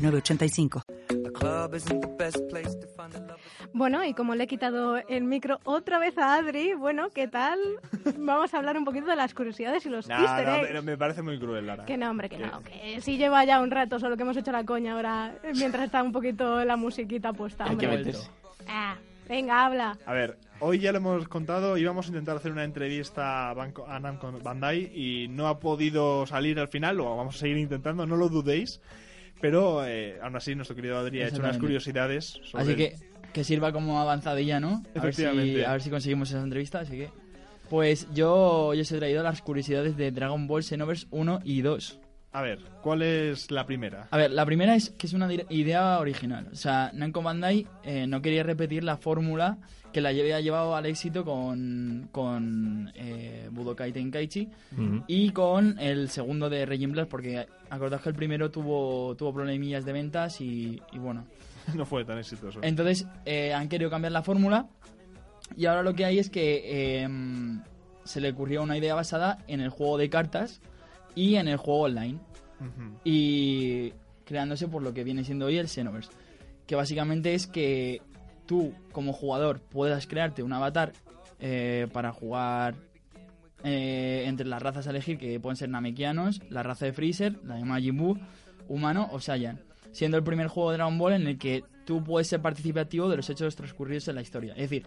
906985. Bueno, y como le he quitado el micro otra vez a Adri, bueno, ¿qué tal? Vamos a hablar un poquito de las curiosidades y los No, easter no, eggs. pero me parece muy cruel, Lara. Que no, hombre, que no. Que si lleva ya un rato, solo que hemos hecho la coña ahora, mientras está un poquito la musiquita puesta. Hay que. Ah, venga, habla. A ver, hoy ya lo hemos contado, íbamos a intentar hacer una entrevista a, Banco, a Namco Bandai y no ha podido salir al final, lo vamos a seguir intentando, no lo dudéis. Pero eh, aún así, nuestro querido Adri ha hecho unas curiosidades sobre Así que que sirva como avanzadilla, ¿no? A ver, si, a ver si conseguimos esa entrevista, así que... Pues yo, yo os he traído las curiosidades de Dragon Ball Xenoverse 1 y 2. A ver, ¿cuál es la primera? A ver, la primera es que es una idea original. O sea, Namco Bandai eh, no quería repetir la fórmula que la había llevado al éxito con, con eh, Budokai Tenkaichi y con el segundo de Regime Blast, porque acordaos que el primero tuvo, tuvo problemillas de ventas y, y bueno. no fue tan exitoso. Entonces eh, han querido cambiar la fórmula y ahora lo que hay es que eh, se le ocurrió una idea basada en el juego de cartas y en el juego online y creándose por lo que viene siendo hoy el Xenoverse. Que básicamente es que tú, como jugador, puedas crearte un avatar eh, para jugar eh, entre las razas a elegir, que pueden ser Namekianos, la raza de Freezer, la de Majin Buu, humano o Saiyan. Siendo el primer juego de Dragon Ball en el que tú puedes ser participativo de los hechos transcurridos en la historia. Es decir,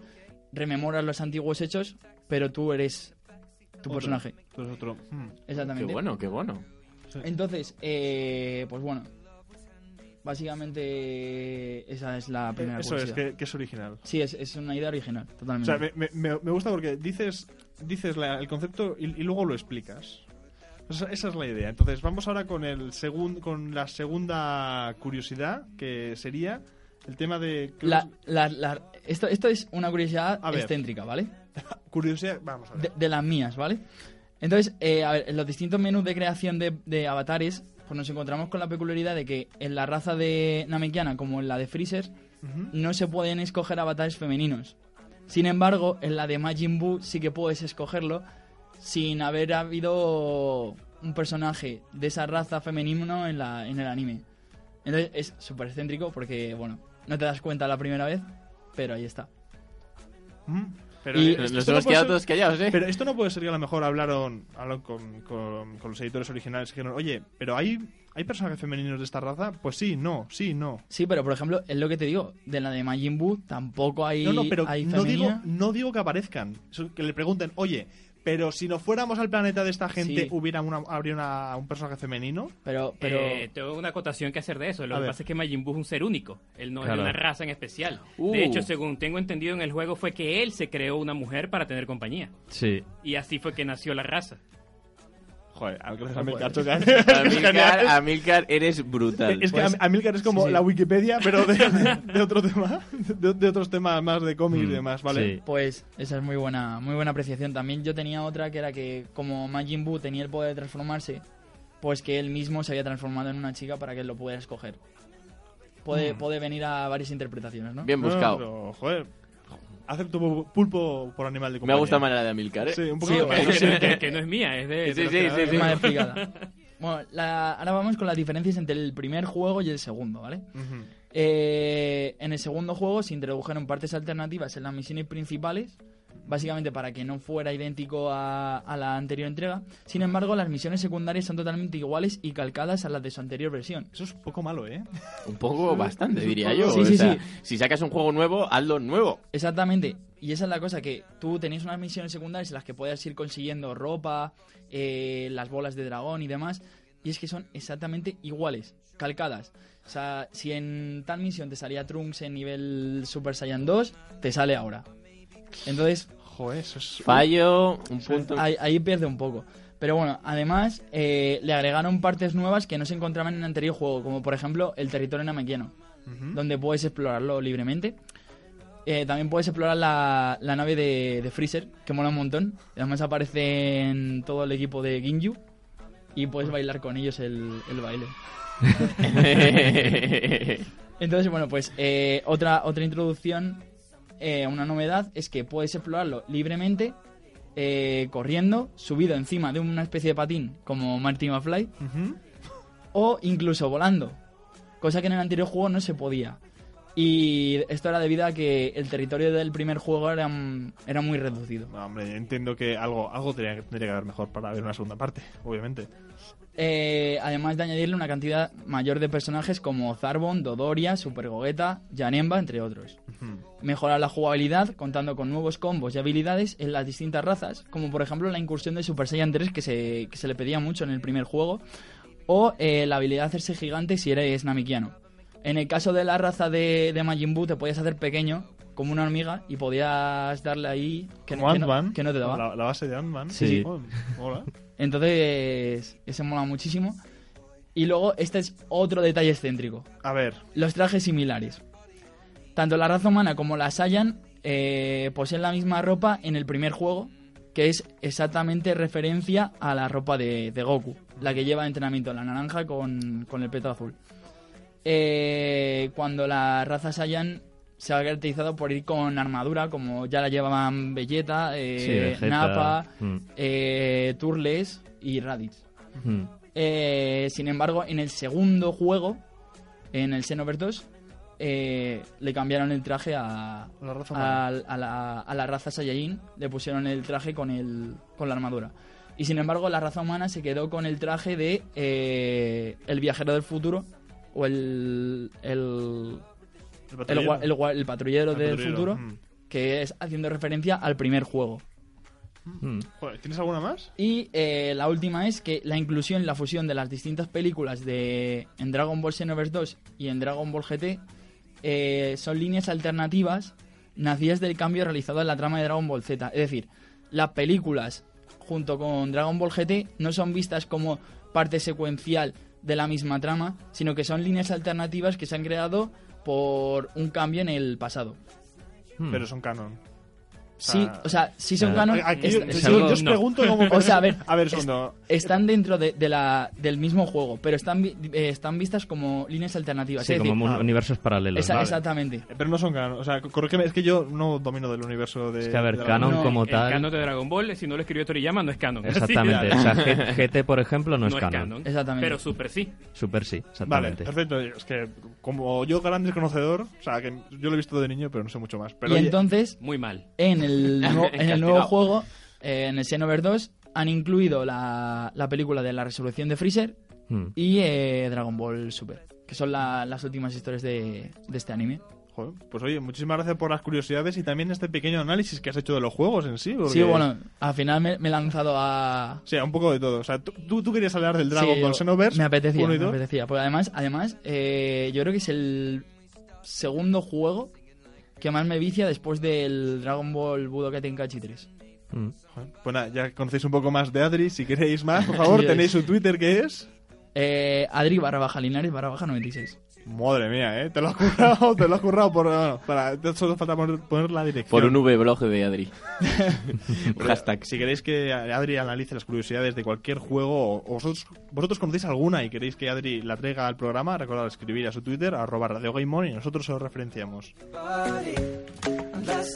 rememoras los antiguos hechos, pero tú eres tu Otro. personaje. Eres otro. Hmm. Exactamente. Qué bueno, qué bueno. Entonces, eh, pues bueno, básicamente esa es la primera Eso es, curiosidad. que, que es original. Sí, es, es una idea original, O totalmente. sea, me, me- me- me gusta porque dices, dices la- el concepto y, y luego lo explicas. Esa, esa es la idea. Entonces, vamos ahora con el segun- con la segunda curiosidad, que sería el tema de... La- la- la- esto, esto es una curiosidad A ver. excéntrica, ¿vale? Curiosidad, vamos a ver. De, de las mías, ¿vale? Entonces, eh, a ver, en los distintos menús de creación de, de avatares, pues nos encontramos con la peculiaridad de que en la raza de Namekiana, como en la de Freezer, no se pueden escoger avatares femeninos. Sin embargo, en la de Majin Buu sí que puedes escogerlo sin haber habido un personaje de esa raza femenino en, la, en el anime. Entonces es súper excéntrico porque, bueno, no te das cuenta la primera vez, pero ahí está. Mm, Pero, Y- esto Nos no hemos quedado todos callados, ¿eh? Pero esto no puede ser que a lo mejor hablaron, hablaron con, con- con los editores originales y dijeron, oye, pero hay, ¿hay personajes femeninos de esta raza? Pues sí, no, sí, no. Sí, pero por ejemplo, es lo que te digo, de la de Majin Buu tampoco hay, No, no, pero hay no digo, no digo que aparezcan. Que le pregunten, oye, pero si nos fuéramos al planeta de esta gente, Sí. ¿hubiera una, ¿habría una- un personaje femenino? Pero, pero Eh, tengo una acotación que hacer de eso. Lo A que ver. pasa es que Majin Buu es un ser único. Él no Claro. es de una raza en especial. Uh. De hecho, según tengo entendido en el juego, fue que él se creó una mujer para tener compañía. Sí. Y así fue que nació la raza. Joder, gracias a Milcar. Amilcar, Amilcar, eres brutal. Es que Pues- Am- Amilcar es como sí, sí. la Wikipedia, pero de, de- de otro tema, de, de otros temas más de cómics y Mm, demás, ¿vale? sí. Pues esa es muy buena, muy buena apreciación. También yo tenía otra que era que como Majin Buu tenía el poder de transformarse, pues que él mismo se había transformado en una chica para que él lo pudiera escoger. Puede, Mm. puede venir a varias interpretaciones, ¿no? Bien No, buscado. pero, joder, acepto pulpo por animal de Me compañía. ha gustado más la de Amilcar, ¿eh? Sí, un poco Sí, sí. que, que no es mía, es de... Sí, sí, sí, sí. Más explicada. Bueno, la- ahora vamos con las diferencias entre el primer juego y el segundo, ¿vale? Ujú. Eh, en el segundo juego se introdujeron partes alternativas en las misiones principales, básicamente para que no fuera idéntico a, a la anterior entrega. Sin embargo, las misiones secundarias son totalmente iguales y calcadas a las de su anterior versión. Eso es un poco malo, ¿eh? Un poco bastante, diría poco- yo. Sí, O sea, sí. Si sacas un juego nuevo, hazlo nuevo. Exactamente. Y esa es la cosa, que tú tenías unas misiones secundarias en las que puedes ir consiguiendo ropa, eh, las bolas de dragón y demás. Y es que son exactamente iguales, calcadas. O sea, si en tal misión te salía Trunks en nivel Super Saiyan 2, te sale ahora. Entonces, Joder, eso es... Fallo, un punto. ahí, ahí pierde un poco. Pero bueno, además eh, le agregaron partes nuevas que no se encontraban en el anterior juego, como por ejemplo el territorio namequiano, donde puedes explorarlo libremente. Eh, también puedes explorar la, la nave de, de Freezer, que mola un montón. Además aparece en todo el equipo de Ginyu y puedes bailar con ellos el, el baile. Entonces, bueno, pues eh, otra, otra introducción, eh, una novedad, es que puedes explorarlo libremente, eh, corriendo, subido encima de una especie de patín como Marty McFly, Ujú. o incluso volando, cosa que en el anterior juego no se podía. Y esto era debido a que el territorio del primer juego era, era muy reducido. No, hombre, entiendo que algo, algo tendría, que- tendría que haber mejor para ver una segunda parte, obviamente. Eh, además de añadirle una cantidad mayor de personajes como Zarbon, Dodoria, Super Gogeta, Janemba, entre otros. Mejorar la jugabilidad contando con nuevos combos y habilidades en las distintas razas, como por ejemplo la incursión de Super Saiyan 3 que se, que se le pedía mucho en el primer juego, o eh, la habilidad de hacerse gigante si eres Namikiano. En el caso de la raza de, de Majin Buu te podías hacer pequeño, como una hormiga, y podías darle ahí que, Como que no, Ant-Man, que no te daba. La, la base de Ant-Man. Sí, sí. Oh, mola. Entonces, ese mola muchísimo. Y luego, este es otro detalle excéntrico. A ver, Los trajes similares. Tanto la raza humana como la Saiyan eh, poseen la misma ropa en el primer juego, que es exactamente referencia a la ropa de, de Goku, la que lleva de entrenamiento, la naranja con, con el peto azul. Eh, cuando la raza Saiyan se ha caracterizado por ir con armadura, como ya la llevaban Vegeta, eh, Sí. Nappa, Mm. eh, Turles y Raditz. Mm. Eh, sin embargo, en el segundo juego, en el Xenoverse 2, eh, le cambiaron el traje a, La raza a, a la, a la raza Saiyajin, le pusieron el traje con, el, con la armadura. Y sin embargo, la raza humana se quedó con el traje de eh, el viajero del futuro o el, el, el, patrullero. gua- el gua- el patrullero El del patrullero, futuro, mm. que es haciendo referencia al primer juego. Mm. Joder, ¿Tienes alguna más? Y eh, la última es que la inclusión, la fusión de las distintas películas de en Dragon Ball Xenoverse 2 y en Dragon Ball GT eh, son líneas alternativas nacidas del cambio realizado en la trama de Dragon Ball Z. Es decir, las películas junto con Dragon Ball GT no son vistas como parte secuencial de la misma trama, sino que son líneas alternativas que se han creado por un cambio en el pasado. Mm. Pero son canon. Sí, o sea, sí son Claro. canon. Aquí es- yo, es yo- algo- yo os no. pregunto cómo... O sea, a ver, A ver, es- segundo. están dentro de, de la, del mismo juego, pero están, vi- eh, están vistas como líneas alternativas. Sí, es como decir, universos paralelos. esa- vale. Exactamente. Eh, Pero no son canon. O sea, corrígeme, es que yo no domino del universo de... Es que, a ver, canon No, como el tal... canon de Dragon Ball, si no lo escribió Toriyama, no es canon. Exactamente. O sea, GT, por ejemplo, no, no es canon. Exactamente. Pero Super sí. Super sí, Vale, perfecto. Es que como yo gran desconocedor, o sea, que yo lo he visto de niño, pero no sé mucho más. Pero y oye, entonces, Muy mal. en el, nuevo, en el nuevo juego, eh, en el Xenoverse 2, han incluido la, la película de la resolución de Freezer Mm. y eh, Dragon Ball Super, que son la- las últimas historias de, de este anime. joder, pues oye, muchísimas gracias por las curiosidades y también este pequeño análisis que has hecho de los juegos en sí. porque- Sí, bueno, al final me, me he lanzado a, sea, un poco de todo. O sea, tú, tú, querías hablar del Dragon Sí, Ball Xenoverse Me apetecía, 1 y me 2. apetecía. Porque además, además eh, yo creo que es el segundo juego que más me vicia después del Dragon Ball Budokai Tenkaichi 3. Mm. Pues nada, ya conocéis un poco más de Adri. Si queréis más, por favor, tenéis su Twitter que es... Eh, Adri barra baja Linares barra baja 96. Madre mía, ¿eh? Te lo has currado, te lo has currado por... Bueno, para, solo falta poner, poner la dirección. Por un V-blog de Adri. Hashtag. Si queréis que Adri analice las curiosidades de cualquier juego o, vosotros, vosotros conocéis alguna y queréis que Adri la traiga al programa, recordad escribir a su Twitter, arroba Radio Game On, y nosotros os lo referenciamos.